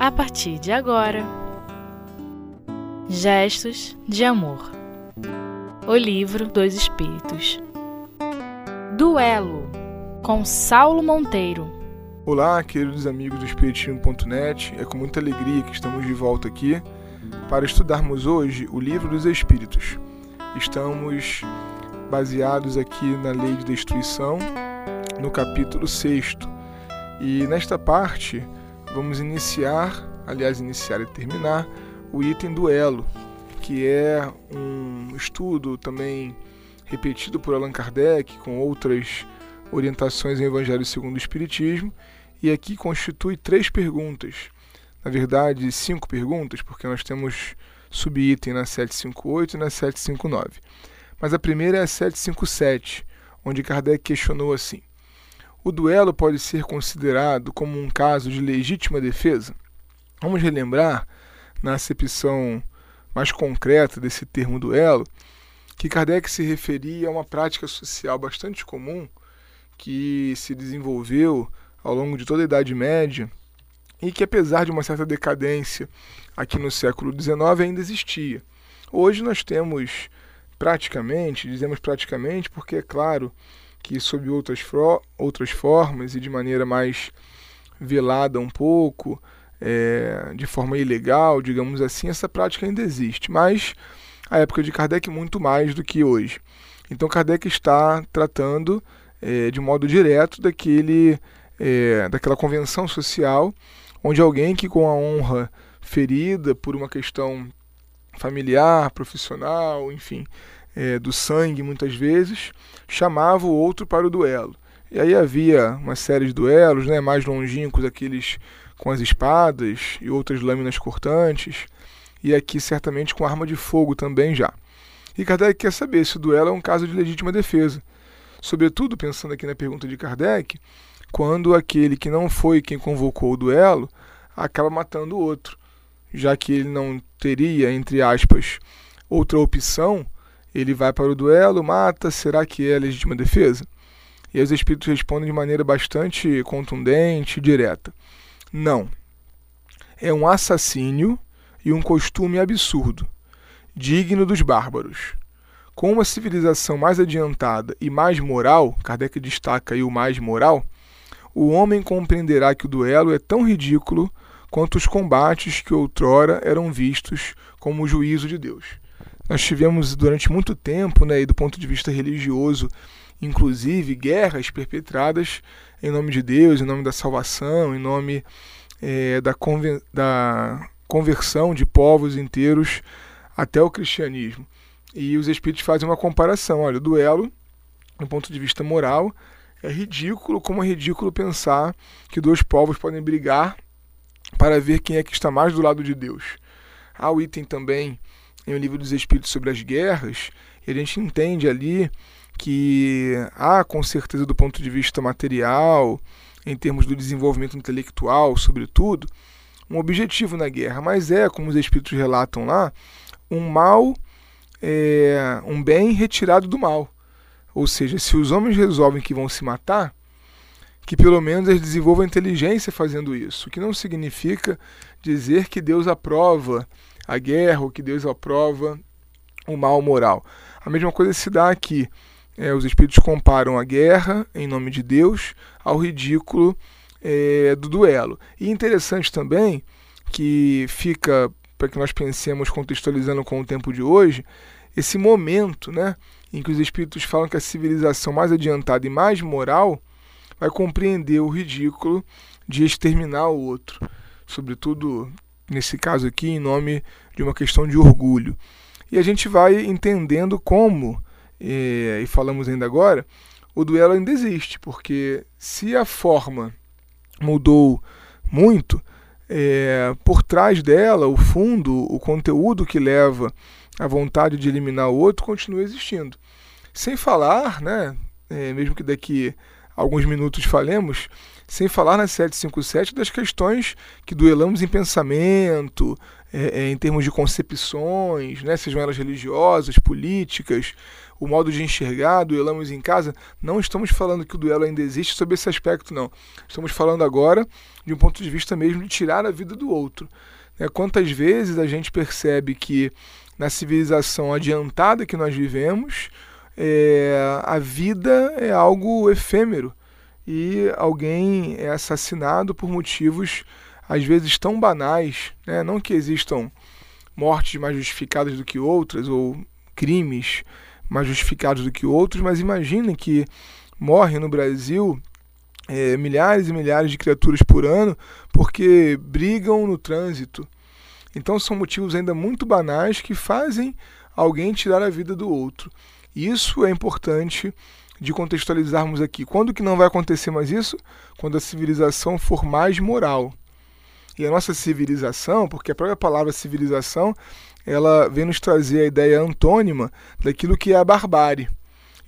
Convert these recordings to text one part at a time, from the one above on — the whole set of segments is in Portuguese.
a partir de agora. Gestos de Amor O Livro dos Espíritos Duelo com Saulo Monteiro. Olá, queridos amigos do Espiritismo.net. É com muita alegria que estamos de volta aqui para estudarmos hoje o Livro dos Espíritos. Estamos baseados aqui na Lei de Destruição, no capítulo 6. E nesta parte vamos iniciar, aliás, iniciar e terminar, o item duelo, que é um estudo também repetido por Allan Kardec com outras orientações em Evangelho segundo o Espiritismo, e aqui constitui três perguntas. Na verdade, cinco perguntas, porque nós temos subitem na 758 e na 759. Mas a primeira é a 757, onde Kardec questionou assim: O duelo pode ser considerado como um caso de legítima defesa? Vamos relembrar, na acepção mais concreta desse termo duelo, que Kardec se referia a uma prática social bastante comum que se desenvolveu ao longo de toda a Idade Média e que, apesar de uma certa decadência aqui no século XIX, ainda existia. Hoje nós temos praticamente, dizemos praticamente porque é claro que sob outras, outras formas e de maneira mais velada um pouco, é, de forma ilegal, digamos assim, essa prática ainda existe, mas a época de Kardec muito mais do que hoje. Então Kardec está tratando é, de modo direto daquele, é, daquela convenção social onde alguém que com a honra ferida por uma questão familiar, profissional, enfim, é, do sangue muitas vezes, chamava o outro para o duelo. E aí havia uma série de duelos, né, mais longínquos, aqueles com as espadas e outras lâminas cortantes, e aqui certamente com arma de fogo também já. E Kardec quer saber se o duelo é um caso de legítima defesa. Sobretudo, pensando aqui na pergunta de Kardec, quando aquele que não foi quem convocou o duelo acaba matando o outro já que ele não teria, entre aspas, outra opção, ele vai para o duelo, mata, será que é legítima defesa? E os espíritos respondem de maneira bastante contundente e direta. Não. É um assassínio e um costume absurdo, digno dos bárbaros. Com uma civilização mais adiantada e mais moral, Kardec destaca aí o mais moral, o homem compreenderá que o duelo é tão ridículo quanto os combates que outrora eram vistos como o juízo de Deus. Nós tivemos durante muito tempo, né, e do ponto de vista religioso, inclusive guerras perpetradas em nome de Deus, em nome da salvação, em nome é, da, da conversão de povos inteiros até o cristianismo. E os espíritos fazem uma comparação. Olha, o duelo, do ponto de vista moral, é ridículo, como é ridículo pensar que dois povos podem brigar para ver quem é que está mais do lado de Deus. Há o item também em O Livro dos Espíritos sobre as guerras, e a gente entende ali que há, com certeza, do ponto de vista material, em termos do desenvolvimento intelectual, sobretudo, um objetivo na guerra, mas é, como os Espíritos relatam lá, um mal, é, um bem retirado do mal. Ou seja, se os homens resolvem que vão se matar, que pelo menos eles desenvolvam inteligência fazendo isso, o que não significa dizer que Deus aprova a guerra ou que Deus aprova o mal moral. A mesma coisa se dá aqui. É, os espíritos comparam a guerra em nome de Deus ao ridículo é, do duelo. E interessante também que fica para que nós pensemos contextualizando com o tempo de hoje, esse momento, né, em que os espíritos falam que a civilização mais adiantada e mais moral vai compreender o ridículo de exterminar o outro, sobretudo nesse caso aqui em nome de uma questão de orgulho. E a gente vai entendendo como, e, e falamos ainda agora, o duelo ainda existe, porque se a forma mudou muito, é, por trás dela, o fundo, o conteúdo que leva à vontade de eliminar o outro continua existindo. Sem falar, né, é, mesmo que daqui alguns minutos falemos, sem falar na 757 das questões que duelamos em pensamento, é, é, em termos de concepções, né, sejam elas religiosas, políticas, o modo de enxergar, duelamos em casa. Não estamos falando que o duelo ainda existe sobre esse aspecto, não. Estamos falando agora de um ponto de vista mesmo de tirar a vida do outro. Né? Quantas vezes a gente percebe que na civilização adiantada que nós vivemos, é, a vida é algo efêmero e alguém é assassinado por motivos às vezes tão banais, né? não que existam mortes mais justificadas do que outras ou crimes mais justificados do que outros, mas imaginem que morrem no Brasil é, milhares e milhares de criaturas por ano porque brigam no trânsito. Então são motivos ainda muito banais que fazem alguém tirar a vida do outro. Isso é importante de contextualizarmos aqui. Quando que não vai acontecer mais isso? Quando a civilização for mais moral. E a nossa civilização, porque a própria palavra civilização, ela vem nos trazer a ideia antônima daquilo que é a barbárie.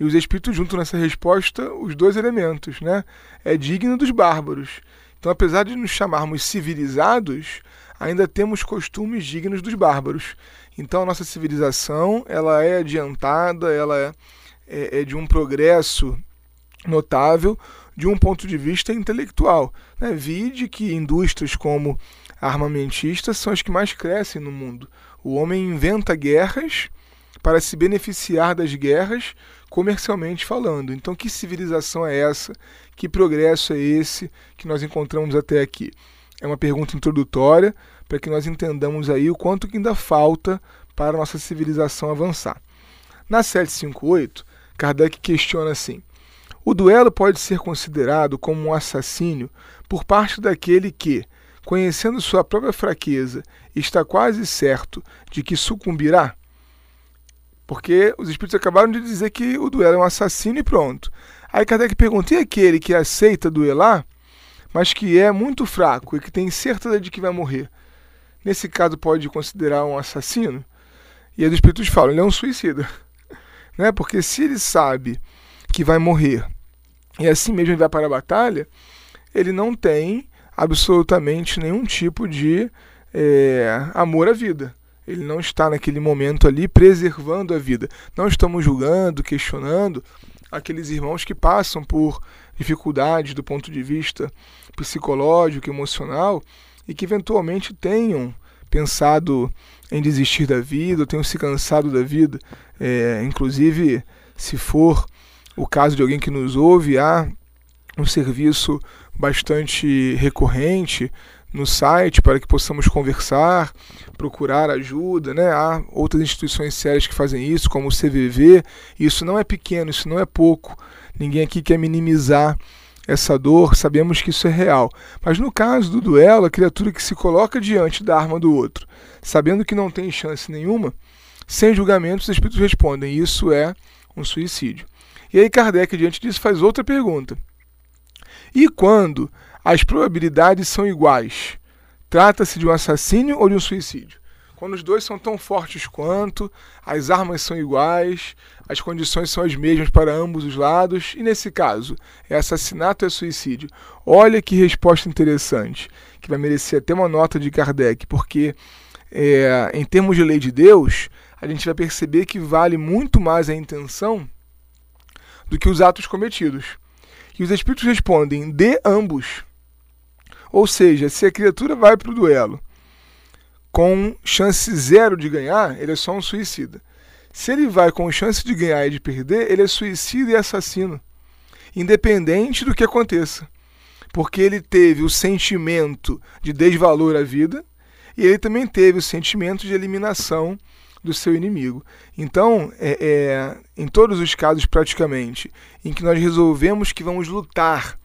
E os espíritos juntam nessa resposta os dois elementos, né? É digno dos bárbaros. Então, apesar de nos chamarmos civilizados, ainda temos costumes dignos dos bárbaros. Então, a nossa civilização ela é adiantada, ela é, é, é de um progresso notável de um ponto de vista intelectual. Né? Vide que indústrias como armamentistas são as que mais crescem no mundo. O homem inventa guerras para se beneficiar das guerras comercialmente falando. Então, que civilização é essa? Que progresso é esse que nós encontramos até aqui? É uma pergunta introdutória para que nós entendamos aí o quanto que ainda falta para a nossa civilização avançar. Na 758, Kardec questiona assim: o duelo pode ser considerado como um assassínio por parte daquele que, conhecendo sua própria fraqueza, está quase certo de que sucumbirá? Porque os espíritos acabaram de dizer que o duelo é um assassino e pronto. Aí Kardec pergunta: e aquele que aceita duelar, mas que é muito fraco e que tem certeza de que vai morrer? Nesse caso, pode considerar um assassino? E aí os espíritos falam: ele é um suicida. Né? Porque se ele sabe que vai morrer e assim mesmo ele vai para a batalha, ele não tem absolutamente nenhum tipo de é, amor à vida. Ele não está naquele momento ali preservando a vida. Não estamos julgando, questionando aqueles irmãos que passam por dificuldades do ponto de vista psicológico, emocional e que eventualmente tenham pensado em desistir da vida, ou tenham se cansado da vida. É, inclusive, se for o caso de alguém que nos ouve, há um serviço bastante recorrente no site para que possamos conversar, procurar ajuda, né? Há outras instituições sérias que fazem isso, como o CVV. Isso não é pequeno, isso não é pouco. Ninguém aqui quer minimizar essa dor, sabemos que isso é real. Mas no caso do duelo, a criatura que se coloca diante da arma do outro, sabendo que não tem chance nenhuma, sem julgamento, os espíritos respondem: isso é um suicídio. E aí Kardec, diante disso, faz outra pergunta. E quando as probabilidades são iguais, trata-se de um assassínio ou de um suicídio? Quando os dois são tão fortes quanto, as armas são iguais, as condições são as mesmas para ambos os lados, e nesse caso, é assassinato ou é suicídio? Olha que resposta interessante, que vai merecer até uma nota de Kardec, porque é, em termos de lei de Deus, a gente vai perceber que vale muito mais a intenção do que os atos cometidos. E os espíritos respondem de ambos. Ou seja, se a criatura vai para o duelo com chance zero de ganhar, ele é só um suicida. Se ele vai com chance de ganhar e de perder, ele é suicida e assassino, independente do que aconteça. Porque ele teve o sentimento de desvalor à vida e ele também teve o sentimento de eliminação do seu inimigo. Então, é, é, em todos os casos praticamente, em que nós resolvemos que vamos lutar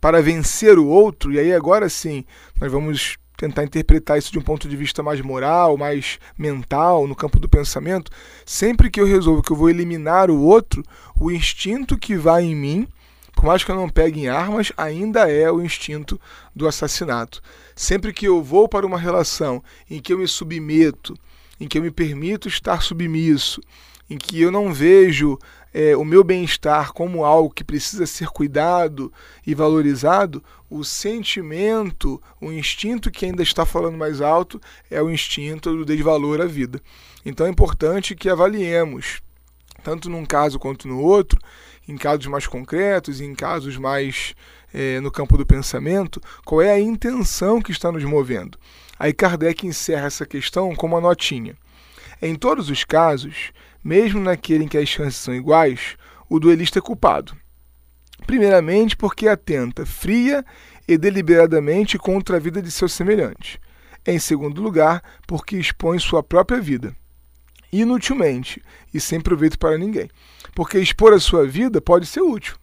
para vencer o outro, e aí agora sim nós vamos tentar interpretar isso de um ponto de vista mais moral, mais mental, no campo do pensamento, sempre que eu resolvo que eu vou eliminar o outro, o instinto que vai em mim, por mais que eu não pegue em armas, ainda é o instinto do assassinato. Sempre que eu vou para uma relação em que eu me submeto, em que eu me permito estar submisso, em que eu não vejo é, o meu bem-estar como algo que precisa ser cuidado e valorizado, o sentimento, o instinto que ainda está falando mais alto é o instinto do desvalor à vida. Então é importante que avaliemos, tanto num caso quanto no outro, em casos mais concretos, em casos mais é, no campo do pensamento, qual é a intenção que está nos movendo. Aí Kardec encerra essa questão com uma notinha. Em todos os casos, mesmo naquele em que as chances são iguais, o duelista é culpado. Primeiramente, porque atenta fria e deliberadamente contra a vida de seu semelhante. Em segundo lugar, porque expõe sua própria vida. Inutilmente e sem proveito para ninguém. Porque expor a sua vida pode ser útil.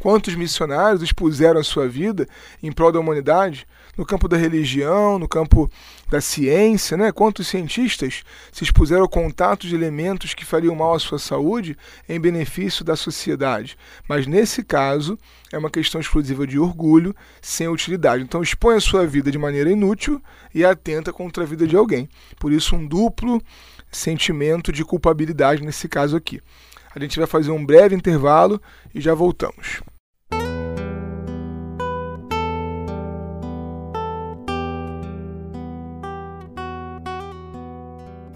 Quantos missionários expuseram a sua vida em prol da humanidade, no campo da religião, no campo da ciência, né? Quantos cientistas se expuseram ao contato de elementos que fariam mal à sua saúde em benefício da sociedade. Mas nesse caso, é uma questão exclusiva de orgulho, sem utilidade. Então expõe a sua vida de maneira inútil e atenta contra a vida de alguém. Por isso, um duplo sentimento de culpabilidade nesse caso aqui. A gente vai fazer um breve intervalo e já voltamos.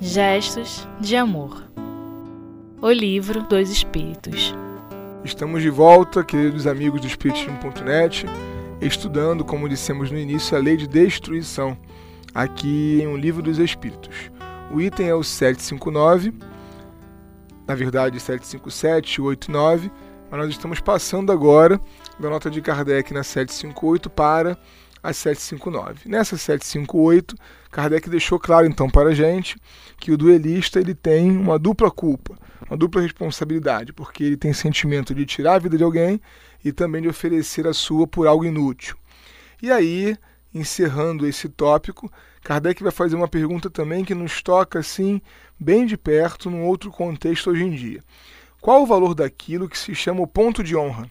Gestos de Amor O Livro dos Espíritos Estamos de volta, queridos amigos do Espiritismo.net, estudando, como dissemos no início, a lei de destruição, aqui em O Livro dos Espíritos. O item é o 759 na verdade 757 e 89, mas nós estamos passando agora da nota de Kardec na 758 para a 759. Nessa 758, Kardec deixou claro então para a gente que o duelista ele tem uma dupla culpa, uma dupla responsabilidade, porque ele tem sentimento de tirar a vida de alguém e também de oferecer a sua por algo inútil. E aí, encerrando esse tópico, Kardec vai fazer uma pergunta também que nos toca assim bem de perto num outro contexto hoje em dia. Qual o valor daquilo que se chama o ponto de honra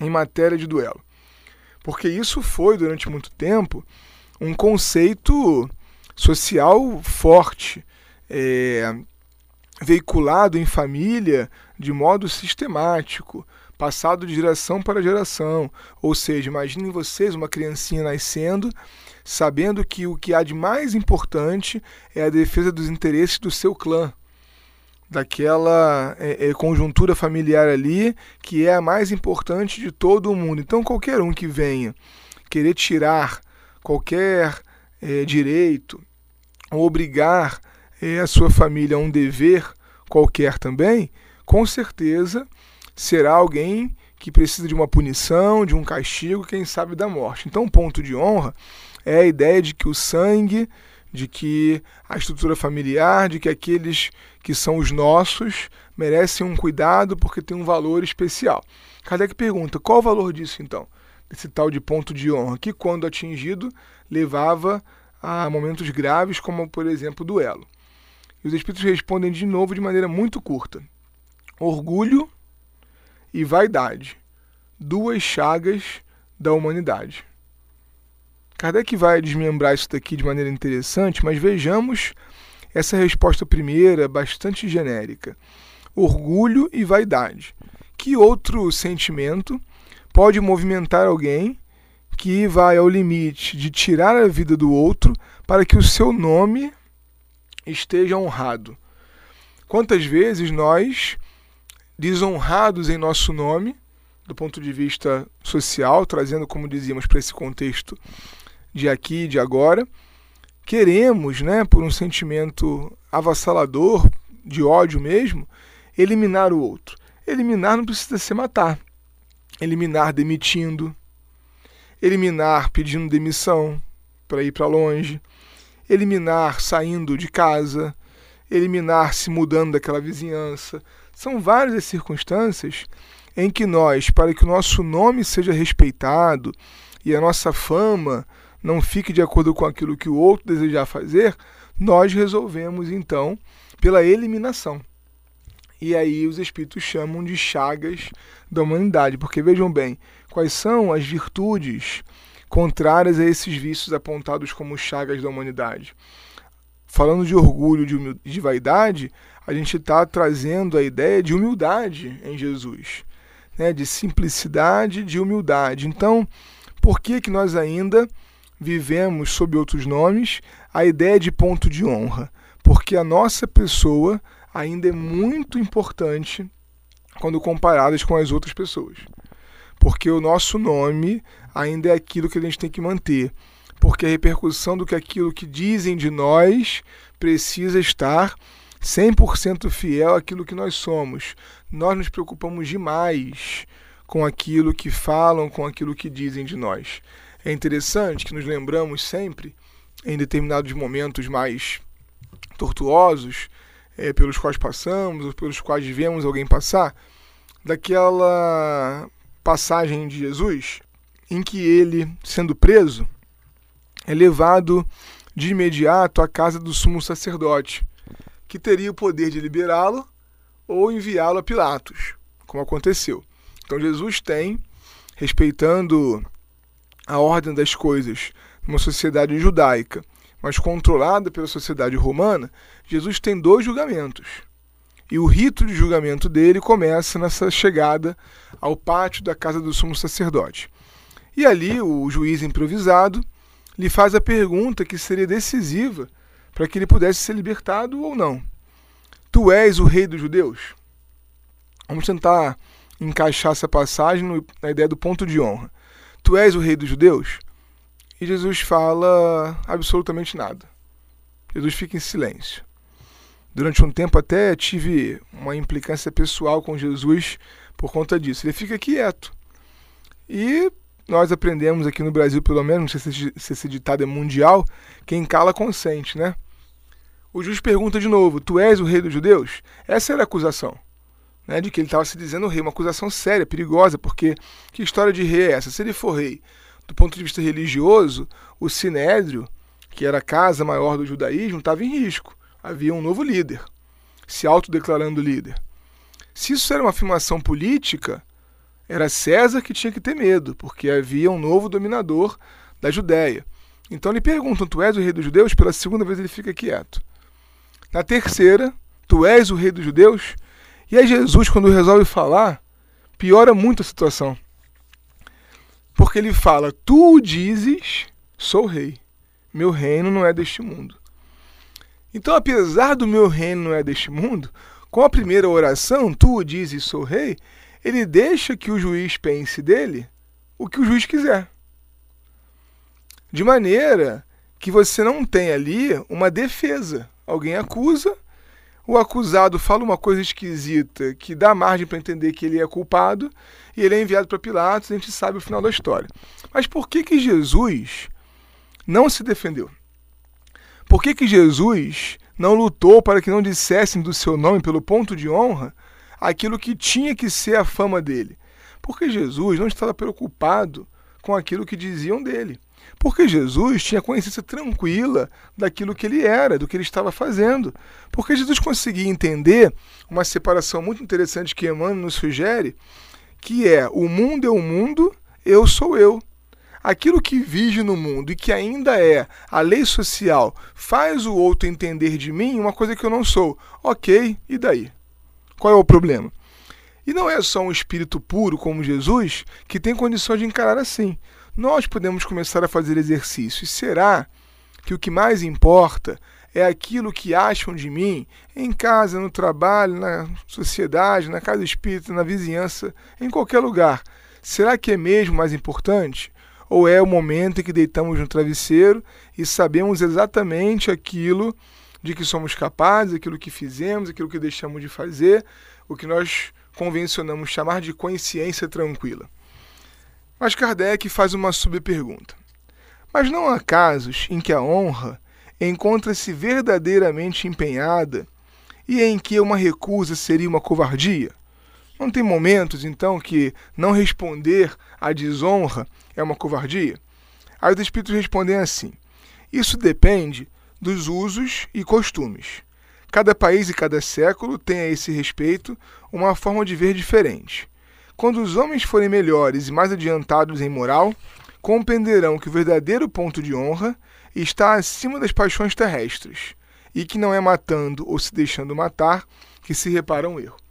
em matéria de duelo? Porque isso foi durante muito tempo um conceito social forte, é, veiculado em família de modo sistemático, passado de geração para geração. Ou seja, imaginem vocês uma criancinha nascendo sabendo que o que há de mais importante é a defesa dos interesses do seu clã, daquela é, é, conjuntura familiar ali que é a mais importante de todo o mundo. Então, qualquer um que venha querer tirar qualquer é, direito ou obrigar é, a sua família a um dever qualquer também, com certeza será alguém que precisa de uma punição, de um castigo, quem sabe da morte. Então, ponto de honra é a ideia de que o sangue, de que a estrutura familiar, de que aqueles que são os nossos merecem um cuidado porque tem um valor especial. Kardec pergunta: qual o valor disso então? Desse tal de ponto de honra, que quando atingido levava a momentos graves, como por exemplo duelo. E os espíritos respondem de novo de maneira muito curta: orgulho e vaidade, duas chagas da humanidade. Kardec vai desmembrar isso daqui de maneira interessante, mas vejamos essa resposta primeira, bastante genérica. Orgulho e vaidade. Que outro sentimento pode movimentar alguém que vai ao limite de tirar a vida do outro para que o seu nome esteja honrado? Quantas vezes nós, desonrados em nosso nome, do ponto de vista social, trazendo, como dizíamos, para esse contexto de aqui e de agora. Queremos, né, por um sentimento avassalador, de ódio mesmo, eliminar o outro. Eliminar não precisa ser matar. Eliminar demitindo, eliminar pedindo demissão para ir para longe, eliminar saindo de casa, eliminar se mudando daquela vizinhança. São várias as circunstâncias em que nós, para que o nosso nome seja respeitado e a nossa fama não fique de acordo com aquilo que o outro desejar fazer, nós resolvemos então pela eliminação. E aí os espíritos chamam de chagas da humanidade, porque vejam bem, quais são as virtudes contrárias a esses vícios apontados como chagas da humanidade? Falando de orgulho, de, de vaidade, a gente está trazendo a ideia de humildade em Jesus, né? de simplicidade, de humildade. Então, por que, que nós ainda vivemos sob outros nomes a ideia de ponto de honra? Porque a nossa pessoa ainda é muito importante quando comparadas com as outras pessoas. Porque o nosso nome ainda é aquilo que a gente tem que manter. Porque a repercussão do que aquilo que dizem de nós precisa estar 100% fiel àquilo que nós somos. Nós nos preocupamos demais com aquilo que falam, com aquilo que dizem de nós. É interessante que nos lembramos sempre, em determinados momentos mais tortuosos, é, pelos quais passamos, ou pelos quais vemos alguém passar, daquela passagem de Jesus em que ele, sendo preso, é levado de imediato à casa do sumo sacerdote, que teria o poder de liberá-lo ou enviá-lo a Pilatos, como aconteceu. Então Jesus tem, respeitando a ordem das coisas numa sociedade judaica, mas controlada pela sociedade romana, Jesus tem dois julgamentos. E o rito de julgamento dele começa nessa chegada ao pátio da casa do sumo sacerdote. E ali o juiz improvisado lhe faz a pergunta que seria decisiva para que ele pudesse ser libertado ou não. Tu és o rei dos judeus? Vamos tentar encaixar essa passagem na ideia do ponto de honra. Tu és o rei dos judeus? E Jesus fala absolutamente nada. Jesus fica em silêncio. Durante um tempo até tive uma implicância pessoal com Jesus por conta disso. Ele fica quieto. E nós aprendemos aqui no Brasil, pelo menos, não sei se esse ditado é mundial, quem cala consente, né? O juiz pergunta de novo: Tu és o rei dos judeus? Essa era a acusação. Né, de que ele estava se dizendo rei, uma acusação séria, perigosa, porque que história de rei é essa? Se ele for rei, do ponto de vista religioso, o Sinédrio, que era a casa maior do judaísmo, estava em risco. Havia um novo líder, se autodeclarando líder. Se isso era uma afirmação política, era César que tinha que ter medo, porque havia um novo dominador da Judéia. Então lhe perguntam: Tu és o rei dos judeus? Pela segunda vez ele fica quieto. Na terceira, Tu és o rei dos judeus? E aí Jesus, quando resolve falar, piora muito a situação. Porque ele fala: Tu dizes, sou rei. Meu reino não é deste mundo. Então, apesar do meu reino não é deste mundo, com a primeira oração, tu dizes, sou rei, ele deixa que o juiz pense dele o que o juiz quiser. De maneira que você não tem ali uma defesa. Alguém acusa, o acusado fala uma coisa esquisita que dá margem para entender que ele é culpado e ele é enviado para Pilatos a gente sabe o final da história. Mas por que que Jesus não se defendeu? Por que que Jesus não lutou para que não dissessem do seu nome pelo ponto de honra aquilo que tinha que ser a fama dele. Porque Jesus não estava preocupado com aquilo que diziam dele. Porque Jesus tinha consciência tranquila daquilo que ele era, do que ele estava fazendo. Porque Jesus conseguia entender uma separação muito interessante que Emmanuel nos sugere, que é o mundo é o mundo, eu sou eu. Aquilo que vige no mundo e que ainda é a lei social faz o outro entender de mim uma coisa que eu não sou. Ok, e daí? Qual é o problema? E não é só um espírito puro como Jesus que tem condições de encarar assim. Nós podemos começar a fazer exercícios. Será que o que mais importa é aquilo que acham de mim em casa, no trabalho, na sociedade, na casa espírita, na vizinhança, em qualquer lugar? Será que é mesmo mais importante? Ou é o momento em que deitamos no travesseiro e sabemos exatamente aquilo de que somos capazes, aquilo que fizemos, aquilo que deixamos de fazer, o que nós convencionamos chamar de consciência tranquila. Mas Kardec faz uma subpergunta. Mas não há casos em que a honra encontra-se verdadeiramente empenhada e em que uma recusa seria uma covardia? Não tem momentos, então, que não responder à desonra é uma covardia? Aí os espíritos respondem assim: Isso depende dos usos e costumes. Cada país e cada século tem a esse respeito uma forma de ver diferente. Quando os homens forem melhores e mais adiantados em moral, compreenderão que o verdadeiro ponto de honra está acima das paixões terrestres. e que não é matando ou se deixando matar que se repara um erro.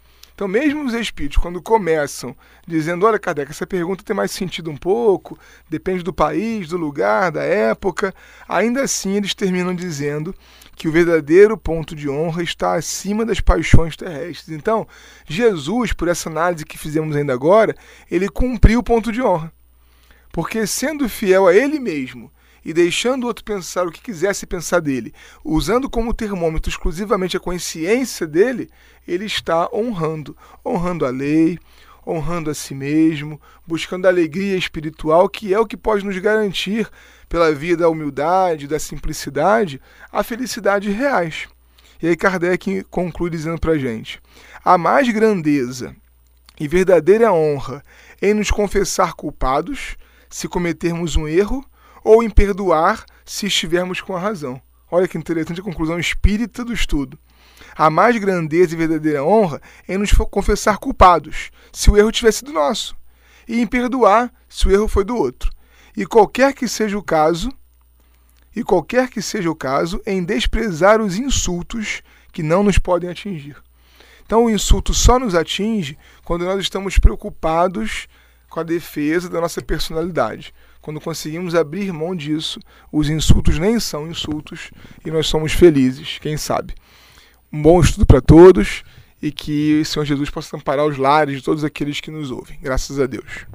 Então, mesmo os espíritos, quando começam dizendo: Olha, Kardec, essa pergunta tem mais sentido um pouco, depende do país, do lugar, da época, ainda assim eles terminam dizendo que o verdadeiro ponto de honra está acima das paixões terrestres. Então, Jesus, por essa análise que fizemos ainda agora, ele cumpriu o ponto de honra. Porque sendo fiel a ele mesmo e deixando o outro pensar o que quisesse pensar dele, usando como termômetro exclusivamente a consciência dele, ele está honrando, honrando a lei, honrando a si mesmo, buscando a alegria espiritual, que é o que pode nos garantir, pela via da humildade, da simplicidade, a felicidade reais. E aí Kardec conclui dizendo para a gente: a mais grandeza e verdadeira honra em nos confessar culpados, se cometermos um erro, ou em perdoar se estivermos com a razão. Olha que interessante a conclusão espírita do estudo. A mais grandeza e verdadeira honra é nos confessar culpados, se o erro tivesse sido nosso, e em perdoar se o erro foi do outro. E qualquer que seja o caso, e qualquer que seja o caso, em desprezar os insultos que não nos podem atingir. Então o insulto só nos atinge quando nós estamos preocupados com a defesa da nossa personalidade. Quando conseguimos abrir mão disso, os insultos nem são insultos e nós somos felizes, quem sabe. Um bom estudo para todos e que o Senhor Jesus possa amparar os lares de todos aqueles que nos ouvem. Graças a Deus.